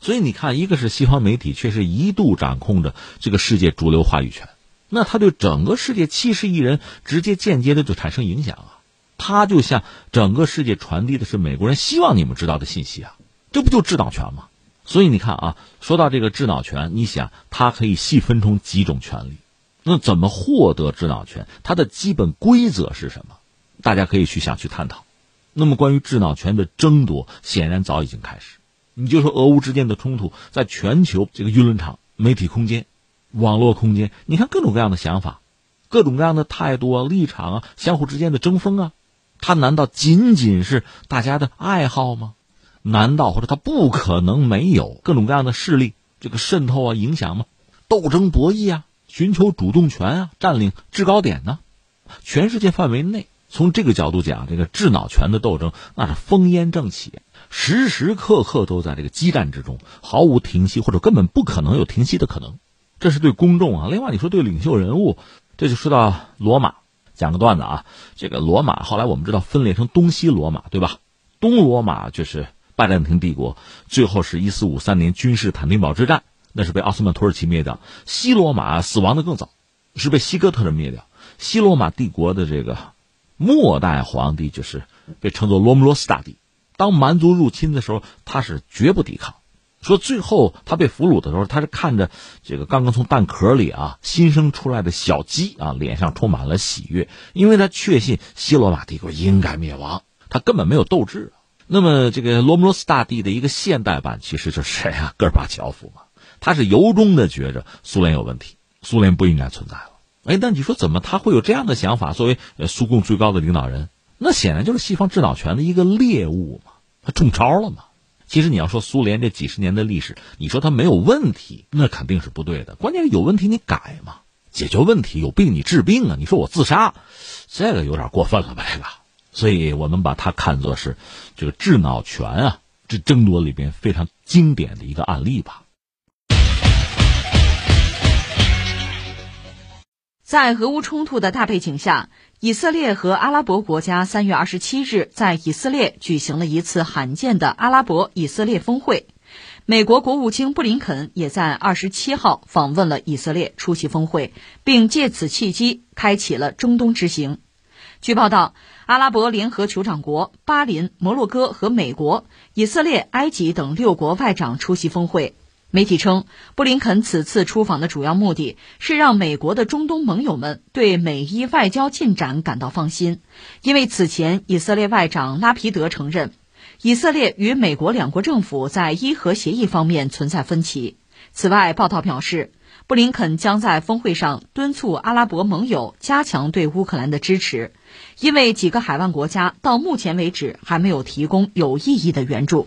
所以你看，一个是西方媒体确实一度掌控着这个世界主流话语权，那他对整个世界七十亿人直接间接的就产生影响啊，他就像整个世界传递的是美国人希望你们知道的信息啊。这不就智脑权吗？所以你看啊，说到这个智脑权，你想它可以细分成几种权利，那怎么获得智脑权？它的基本规则是什么？大家可以去想去探讨。那么关于智脑权的争夺，显然早已经开始。你就说俄乌之间的冲突，在全球这个舆论场、媒体空间、网络空间，你看各种各样的想法、各种各样的态度啊、立场啊，相互之间的争锋啊，它难道仅仅是大家的爱好吗？难道或者他不可能没有各种各样的势力这个渗透啊影响吗？斗争博弈啊，寻求主动权啊，占领制高点呢？全世界范围内，从这个角度讲，这个智脑权的斗争那是烽烟正起，时时刻刻都在这个激战之中，毫无停息，或者根本不可能有停息的可能。这是对公众啊。另外，你说对领袖人物，这就说到罗马，讲个段子啊。这个罗马后来我们知道分裂成东西罗马，对吧？东罗马就是。拜占庭帝国最后是一四五三年君士坦丁堡之战，那是被奥斯曼土耳其灭掉。西罗马死亡的更早，是被西哥特人灭掉。西罗马帝国的这个末代皇帝就是被称作罗姆罗斯大帝。当蛮族入侵的时候，他是绝不抵抗。说最后他被俘虏的时候，他是看着这个刚刚从蛋壳里啊新生出来的小鸡啊，脸上充满了喜悦，因为他确信西罗马帝国应该灭亡，他根本没有斗志。那么，这个罗姆罗斯大帝的一个现代版，其实就是谁啊？戈尔巴乔夫嘛。他是由衷的觉着苏联有问题，苏联不应该存在了。哎，那你说怎么他会有这样的想法？作为苏共最高的领导人，那显然就是西方智脑权的一个猎物嘛，他中招了嘛。其实你要说苏联这几十年的历史，你说他没有问题，那肯定是不对的。关键是有问题你改嘛，解决问题，有病你治病啊。你说我自杀，这个有点过分了吧？这个。所以我们把它看作是这个智脑权啊，这争夺里边非常经典的一个案例吧。在俄乌冲突的大背景下，以色列和阿拉伯国家三月二十七日在以色列举行了一次罕见的阿拉伯以色列峰会。美国国务卿布林肯也在二十七号访问了以色列，出席峰会，并借此契机开启了中东之行。据报道，阿拉伯联合酋长国、巴林、摩洛哥和美国、以色列、埃及等六国外长出席峰会。媒体称，布林肯此次出访的主要目的是让美国的中东盟友们对美伊外交进展感到放心，因为此前以色列外长拉皮德承认，以色列与美国两国政府在伊核协议方面存在分歧。此外，报道表示，布林肯将在峰会上敦促阿拉伯盟友加强对乌克兰的支持，因为几个海湾国家到目前为止还没有提供有意义的援助。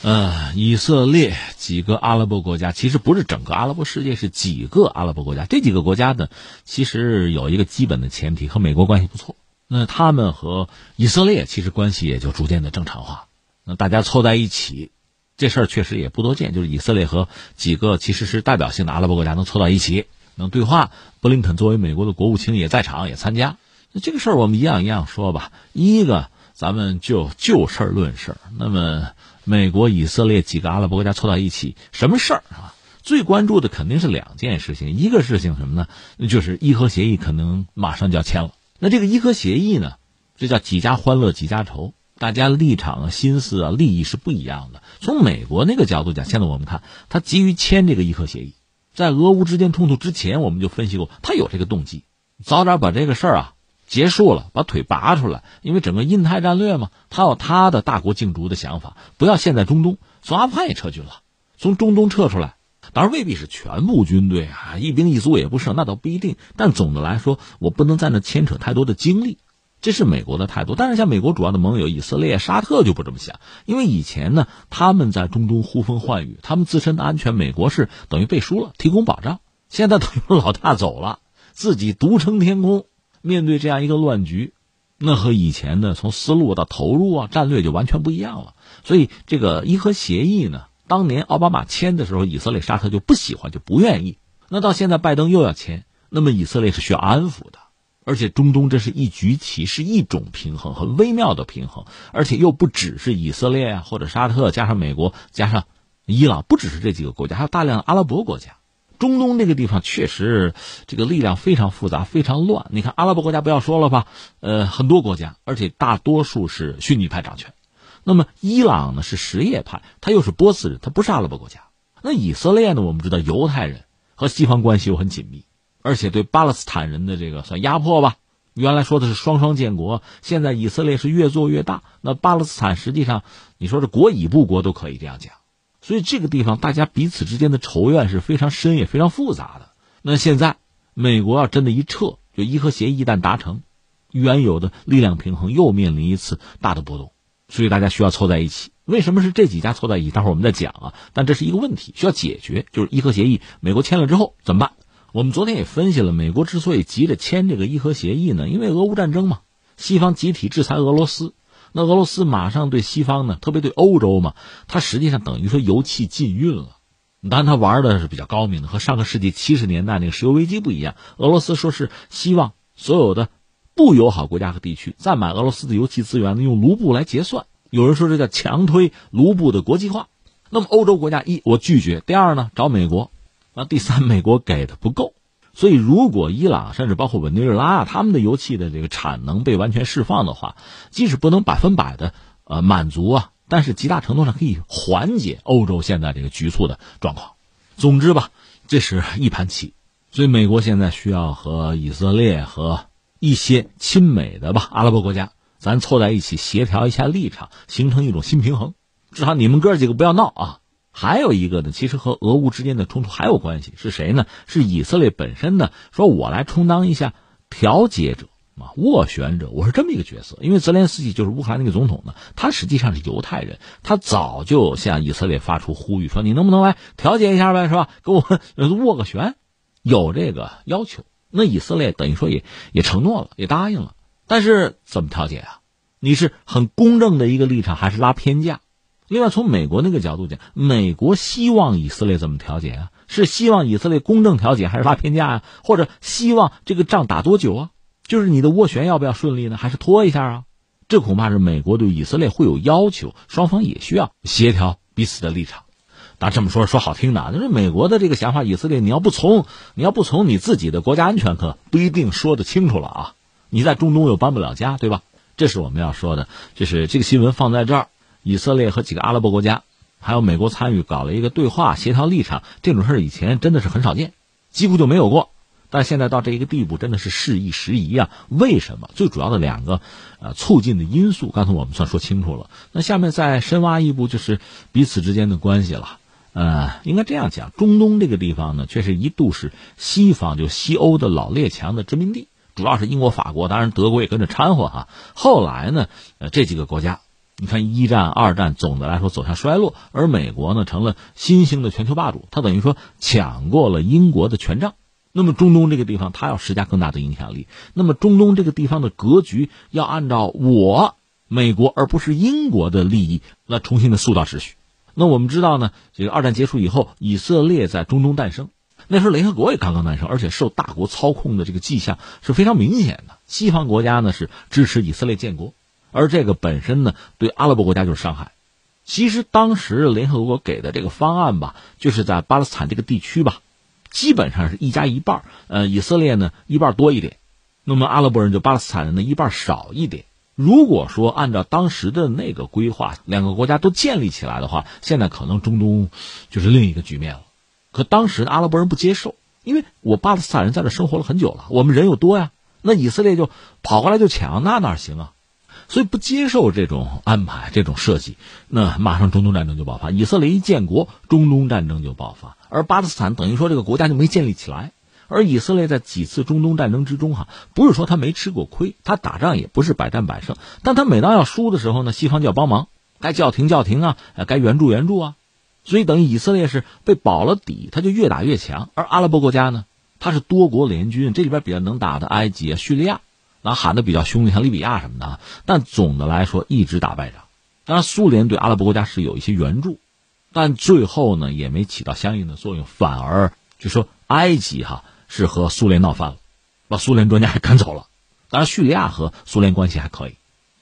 呃，以色列几个阿拉伯国家，其实不是整个阿拉伯世界，是几个阿拉伯国家。这几个国家呢，其实有一个基本的前提，和美国关系不错。那他们和以色列其实关系也就逐渐的正常化。那大家凑在一起，这事儿确实也不多见。就是以色列和几个其实是代表性的阿拉伯国家能凑到一起，能对话。布林肯作为美国的国务卿也在场，也参加。那这个事儿我们一样一样说吧。一个，咱们就就事论事。那么。美国、以色列几个阿拉伯国家凑到一起，什么事儿啊？最关注的肯定是两件事情，一个事情什么呢？就是伊核协议可能马上就要签了。那这个伊核协议呢，这叫几家欢乐几家愁，大家立场啊、心思啊、利益是不一样的。从美国那个角度讲，现在我们看，他急于签这个伊核协议，在俄乌之间冲突之前，我们就分析过，他有这个动机，早点把这个事儿啊。结束了，把腿拔出来，因为整个印太战略嘛，他有他的大国竞逐的想法，不要陷在中东。从阿富汗也撤军了，从中东撤出来，当然未必是全部军队啊，一兵一卒也不是，那倒不一定。但总的来说，我不能在那牵扯太多的精力，这是美国的态度。但是像美国主要的盟友以色列、沙特就不这么想，因为以前呢，他们在中东呼风唤雨，他们自身的安全，美国是等于背书了，提供保障。现在等于老大走了，自己独撑天空。面对这样一个乱局，那和以前的从思路到投入啊战略就完全不一样了。所以这个伊核协议呢，当年奥巴马签的时候，以色列、沙特就不喜欢，就不愿意。那到现在拜登又要签，那么以色列是需要安抚的。而且中东这是一局棋，是一种平衡，很微妙的平衡。而且又不只是以色列啊，或者沙特加上美国加上伊朗，不只是这几个国家，还有大量阿拉伯国家。中东这个地方确实，这个力量非常复杂，非常乱。你看阿拉伯国家不要说了吧，呃，很多国家，而且大多数是逊尼派掌权。那么伊朗呢是什叶派，他又是波斯人，他不是阿拉伯国家。那以色列呢，我们知道犹太人和西方关系又很紧密，而且对巴勒斯坦人的这个算压迫吧。原来说的是双双建国，现在以色列是越做越大。那巴勒斯坦实际上，你说是国与不国都可以这样讲。所以这个地方，大家彼此之间的仇怨是非常深也非常复杂的。那现在，美国要真的一撤，就伊核协议一旦达成，原有的力量平衡又面临一次大的波动。所以大家需要凑在一起。为什么是这几家凑在一起？待会儿我们再讲啊。但这是一个问题，需要解决，就是伊核协议，美国签了之后怎么办？我们昨天也分析了，美国之所以急着签这个伊核协议呢，因为俄乌战争嘛，西方集体制裁俄罗斯。那俄罗斯马上对西方呢，特别对欧洲嘛，它实际上等于说油气禁运了。当然，他玩的是比较高明的，和上个世纪七十年代那个石油危机不一样。俄罗斯说是希望所有的不友好国家和地区再买俄罗斯的油气资源呢，用卢布来结算。有人说这叫强推卢布的国际化。那么欧洲国家一我拒绝，第二呢找美国，那第三美国给的不够。所以，如果伊朗甚至包括委内瑞拉他们的油气的这个产能被完全释放的话，即使不能百分百的呃满足啊，但是极大程度上可以缓解欧洲现在这个局促的状况。总之吧，这是一盘棋。所以，美国现在需要和以色列和一些亲美的吧阿拉伯国家，咱凑在一起协调一下立场，形成一种新平衡。至少你们哥几个不要闹啊。还有一个呢，其实和俄乌之间的冲突还有关系，是谁呢？是以色列本身呢？说我来充当一下调解者啊，斡旋者，我是这么一个角色。因为泽连斯基就是乌克兰那个总统呢，他实际上是犹太人，他早就向以色列发出呼吁，说你能不能来调解一下呗，是吧？给我斡个旋，有这个要求。那以色列等于说也也承诺了，也答应了。但是怎么调解啊？你是很公正的一个立场，还是拉偏架？另外，从美国那个角度讲，美国希望以色列怎么调解啊？是希望以色列公正调解，还是拉偏架啊？或者希望这个仗打多久啊？就是你的斡旋要不要顺利呢？还是拖一下啊？这恐怕是美国对以色列会有要求，双方也需要协调彼此的立场。那这么说说好听的，就是美国的这个想法，以色列你要不从，你要不从，你自己的国家安全可不一定说得清楚了啊！你在中东又搬不了家，对吧？这是我们要说的，就是这个新闻放在这儿，以色列和几个阿拉伯国家，还有美国参与搞了一个对话，协调立场，这种事儿以前真的是很少见，几乎就没有过。但现在到这一个地步，真的是事宜时宜啊！为什么？最主要的两个，呃，促进的因素，刚才我们算说清楚了。那下面再深挖一步，就是彼此之间的关系了。呃，应该这样讲，中东这个地方呢，却是一度是西方就西欧的老列强的殖民地，主要是英国、法国，当然德国也跟着掺和哈。后来呢，呃，这几个国家，你看一战、二战，总的来说走向衰落，而美国呢，成了新兴的全球霸主，他等于说抢过了英国的权杖。那么中东这个地方，他要施加更大的影响力。那么中东这个地方的格局，要按照我美国而不是英国的利益来重新的塑造秩序。那我们知道呢，这个二战结束以后，以色列在中东诞生。那时候联合国也刚刚诞生，而且受大国操控的这个迹象是非常明显的。西方国家呢是支持以色列建国，而这个本身呢对阿拉伯国家就是伤害。其实当时联合国给的这个方案吧，就是在巴勒斯坦这个地区吧，基本上是一加一半呃，以色列呢一半多一点，那么阿拉伯人就巴勒斯坦人的一半少一点。如果说按照当时的那个规划，两个国家都建立起来的话，现在可能中东就是另一个局面了。可当时阿拉伯人不接受，因为我巴勒斯坦人在这生活了很久了，我们人又多呀，那以色列就跑过来就抢，那哪行啊？所以不接受这种安排、这种设计，那马上中东战争就爆发。以色列一建国，中东战争就爆发，而巴勒斯坦等于说这个国家就没建立起来。而以色列在几次中东战争之中，哈，不是说他没吃过亏，他打仗也不是百战百胜，但他每当要输的时候呢，西方就要帮忙，该叫停叫停啊，该援助援助啊，所以等于以色列是被保了底，他就越打越强。而阿拉伯国家呢，他是多国联军，这里边比较能打的埃及啊、叙利亚，那喊的比较凶的像利比亚什么的，但总的来说一直打败仗。当然，苏联对阿拉伯国家是有一些援助，但最后呢也没起到相应的作用，反而就说埃及哈。是和苏联闹翻了，把苏联专家还赶走了。当然，叙利亚和苏联关系还可以，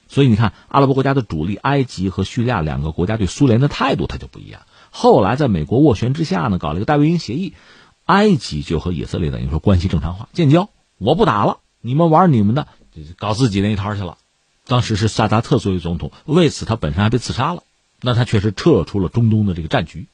所以你看，阿拉伯国家的主力埃及和叙利亚两个国家对苏联的态度它就不一样。后来在美国斡旋之下呢，搞了一个戴维营协议，埃及就和以色列等于说关系正常化，建交，我不打了，你们玩你们的，搞自己那一摊去了。当时是萨达特作为总统，为此他本身还被刺杀了，那他确实撤出了中东的这个战局。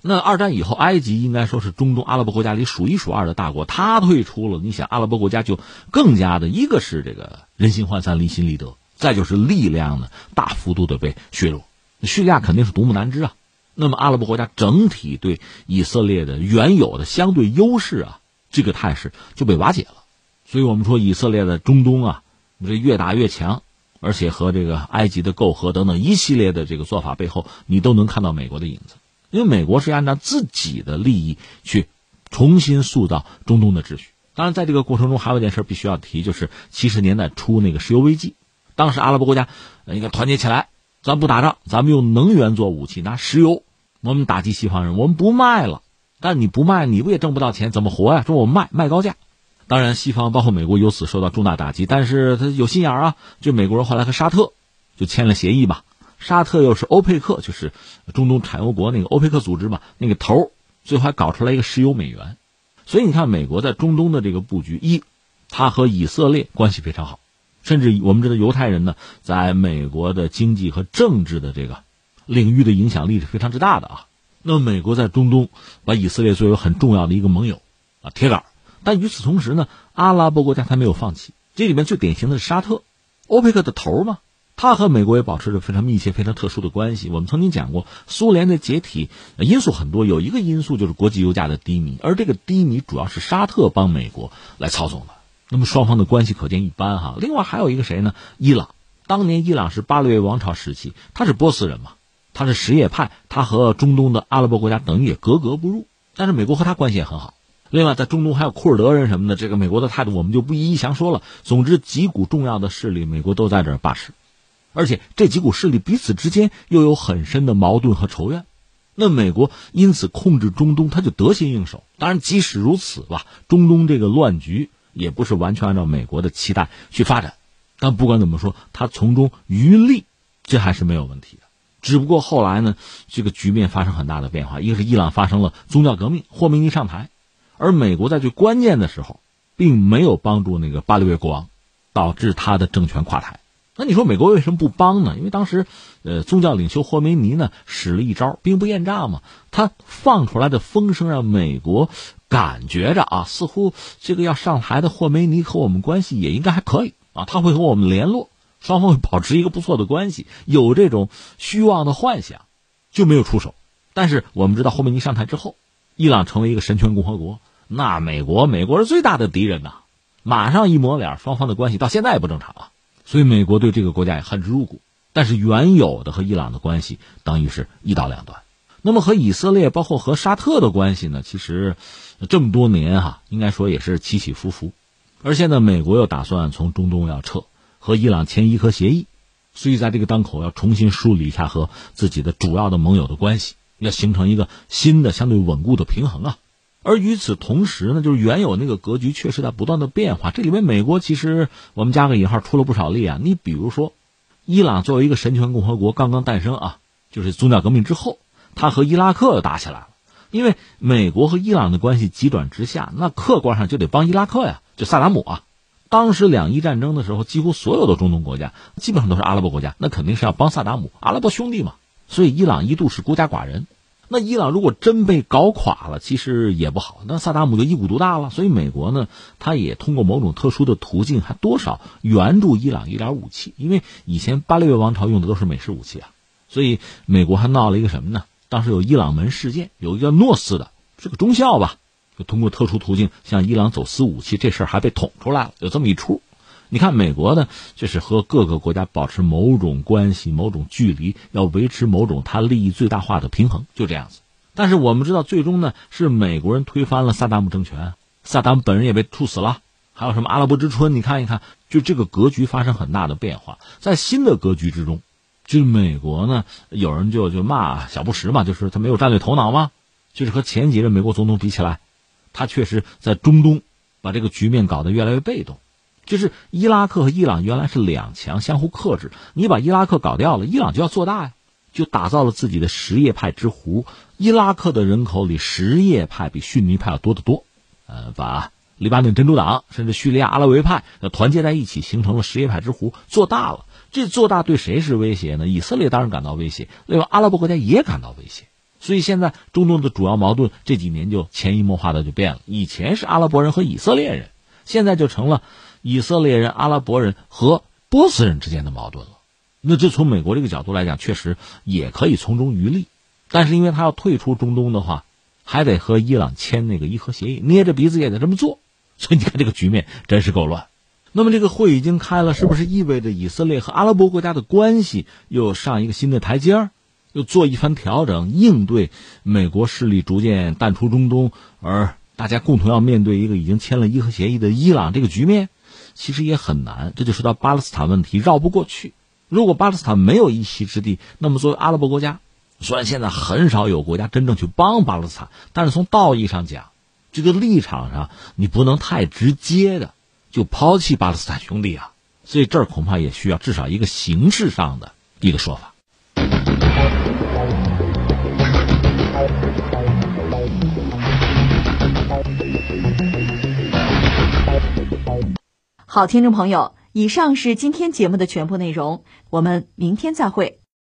那二战以后，埃及应该说是中东阿拉伯国家里数一数二的大国，他退出了，你想阿拉伯国家就更加的，一个是这个人心涣散、离心离德，再就是力量呢大幅度的被削弱。叙利亚肯定是独木难支啊。那么阿拉伯国家整体对以色列的原有的相对优势啊，这个态势就被瓦解了。所以我们说以色列的中东啊，这越打越强，而且和这个埃及的媾和等等一系列的这个做法背后，你都能看到美国的影子。因为美国是按照自己的利益去重新塑造中东的秩序。当然，在这个过程中还有一件事必须要提，就是七十年代初那个石油危机。当时阿拉伯国家应该团结起来，咱不打仗，咱们用能源做武器，拿石油我们打击西方人，我们不卖了。但你不卖，你不也挣不到钱？怎么活呀？说我卖卖高价。当然，西方包括美国由此受到重大打击，但是他有心眼啊，就美国人后来和沙特就签了协议吧。沙特又是欧佩克，就是中东产油国那个欧佩克组织嘛，那个头最后还搞出来一个石油美元。所以你看，美国在中东的这个布局，一，他和以色列关系非常好，甚至我们知道犹太人呢，在美国的经济和政治的这个领域的影响力是非常之大的啊。那么美国在中东把以色列作为很重要的一个盟友啊，铁杆。但与此同时呢，阿拉伯国家他没有放弃，这里面最典型的是沙特，欧佩克的头嘛。他和美国也保持着非常密切、非常特殊的关系。我们曾经讲过，苏联的解体因素很多，有一个因素就是国际油价的低迷，而这个低迷主要是沙特帮美国来操纵的。那么双方的关系可见一斑哈。另外还有一个谁呢？伊朗，当年伊朗是巴列维王朝时期，他是波斯人嘛，他是什叶派，他和中东的阿拉伯国家等于也格格不入。但是美国和他关系也很好。另外，在中东还有库尔德人什么的，这个美国的态度我们就不一一详说了。总之，几股重要的势力，美国都在这儿把持。而且这几股势力彼此之间又有很深的矛盾和仇怨，那美国因此控制中东，他就得心应手。当然，即使如此吧，中东这个乱局也不是完全按照美国的期待去发展。但不管怎么说，他从中渔利，这还是没有问题的。只不过后来呢，这个局面发生很大的变化。一个是伊朗发生了宗教革命，霍梅尼上台，而美国在最关键的时候，并没有帮助那个巴列维国王，导致他的政权垮台。那你说美国为什么不帮呢？因为当时，呃，宗教领袖霍梅尼呢使了一招兵不厌诈嘛，他放出来的风声让美国感觉着啊，似乎这个要上台的霍梅尼和我们关系也应该还可以啊，他会和我们联络，双方会保持一个不错的关系，有这种虚妄的幻想，就没有出手。但是我们知道霍梅尼上台之后，伊朗成为一个神权共和国，那美国美国是最大的敌人呐，马上一抹脸，双方的关系到现在也不正常啊。所以美国对这个国家也恨之入骨，但是原有的和伊朗的关系等于是一刀两断。那么和以色列包括和沙特的关系呢？其实这么多年哈，应该说也是起起伏伏。而现在美国又打算从中东要撤，和伊朗签伊核协议，所以在这个当口要重新梳理一下和自己的主要的盟友的关系，要形成一个新的相对稳固的平衡啊。而与此同时呢，就是原有那个格局确实在不断的变化。这里面美国其实我们加个引号出了不少力啊。你比如说，伊朗作为一个神权共和国刚刚诞生啊，就是宗教革命之后，他和伊拉克又打起来了。因为美国和伊朗的关系急转直下，那客观上就得帮伊拉克呀，就萨达姆啊。当时两伊战争的时候，几乎所有的中东国家基本上都是阿拉伯国家，那肯定是要帮萨达姆，阿拉伯兄弟嘛。所以伊朗一度是孤家寡人。那伊朗如果真被搞垮了，其实也不好。那萨达姆就一股独大了。所以美国呢，他也通过某种特殊的途径，还多少援助伊朗一点武器。因为以前巴列维王朝用的都是美式武器啊，所以美国还闹了一个什么呢？当时有伊朗门事件，有一个诺斯的，是个中校吧，就通过特殊途径向伊朗走私武器，这事儿还被捅出来了，有这么一出。你看，美国呢，就是和各个国家保持某种关系、某种距离，要维持某种它利益最大化的平衡，就这样子。但是我们知道，最终呢，是美国人推翻了萨达姆政权，萨达姆本人也被处死了。还有什么阿拉伯之春？你看一看，就这个格局发生很大的变化。在新的格局之中，就是美国呢，有人就就骂小布什嘛，就是他没有战略头脑吗？就是和前几任美国总统比起来，他确实在中东把这个局面搞得越来越被动。就是伊拉克和伊朗原来是两强相互克制，你把伊拉克搞掉了，伊朗就要做大呀，就打造了自己的什叶派之湖。伊拉克的人口里，什叶派比逊尼派要多得多。呃，把黎巴嫩真主党甚至叙利亚阿拉维派团结在一起，形成了什叶派之湖，做大了。这做大对谁是威胁呢？以色列当然感到威胁，另外阿拉伯国家也感到威胁。所以现在中东的主要矛盾这几年就潜移默化的就变了。以前是阿拉伯人和以色列人，现在就成了。以色列人、阿拉伯人和波斯人之间的矛盾了，那这从美国这个角度来讲，确实也可以从中渔利，但是因为他要退出中东的话，还得和伊朗签那个伊核协议，捏着鼻子也得这么做，所以你看这个局面真是够乱。那么这个会已经开了，是不是意味着以色列和阿拉伯国家的关系又上一个新的台阶儿，又做一番调整，应对美国势力逐渐淡出中东，而大家共同要面对一个已经签了伊核协议的伊朗这个局面？其实也很难，这就说到巴勒斯坦问题绕不过去。如果巴勒斯坦没有一席之地，那么作为阿拉伯国家，虽然现在很少有国家真正去帮巴勒斯坦，但是从道义上讲，这个立场上你不能太直接的就抛弃巴勒斯坦兄弟啊。所以这儿恐怕也需要至少一个形式上的一个说法。好，听众朋友，以上是今天节目的全部内容，我们明天再会。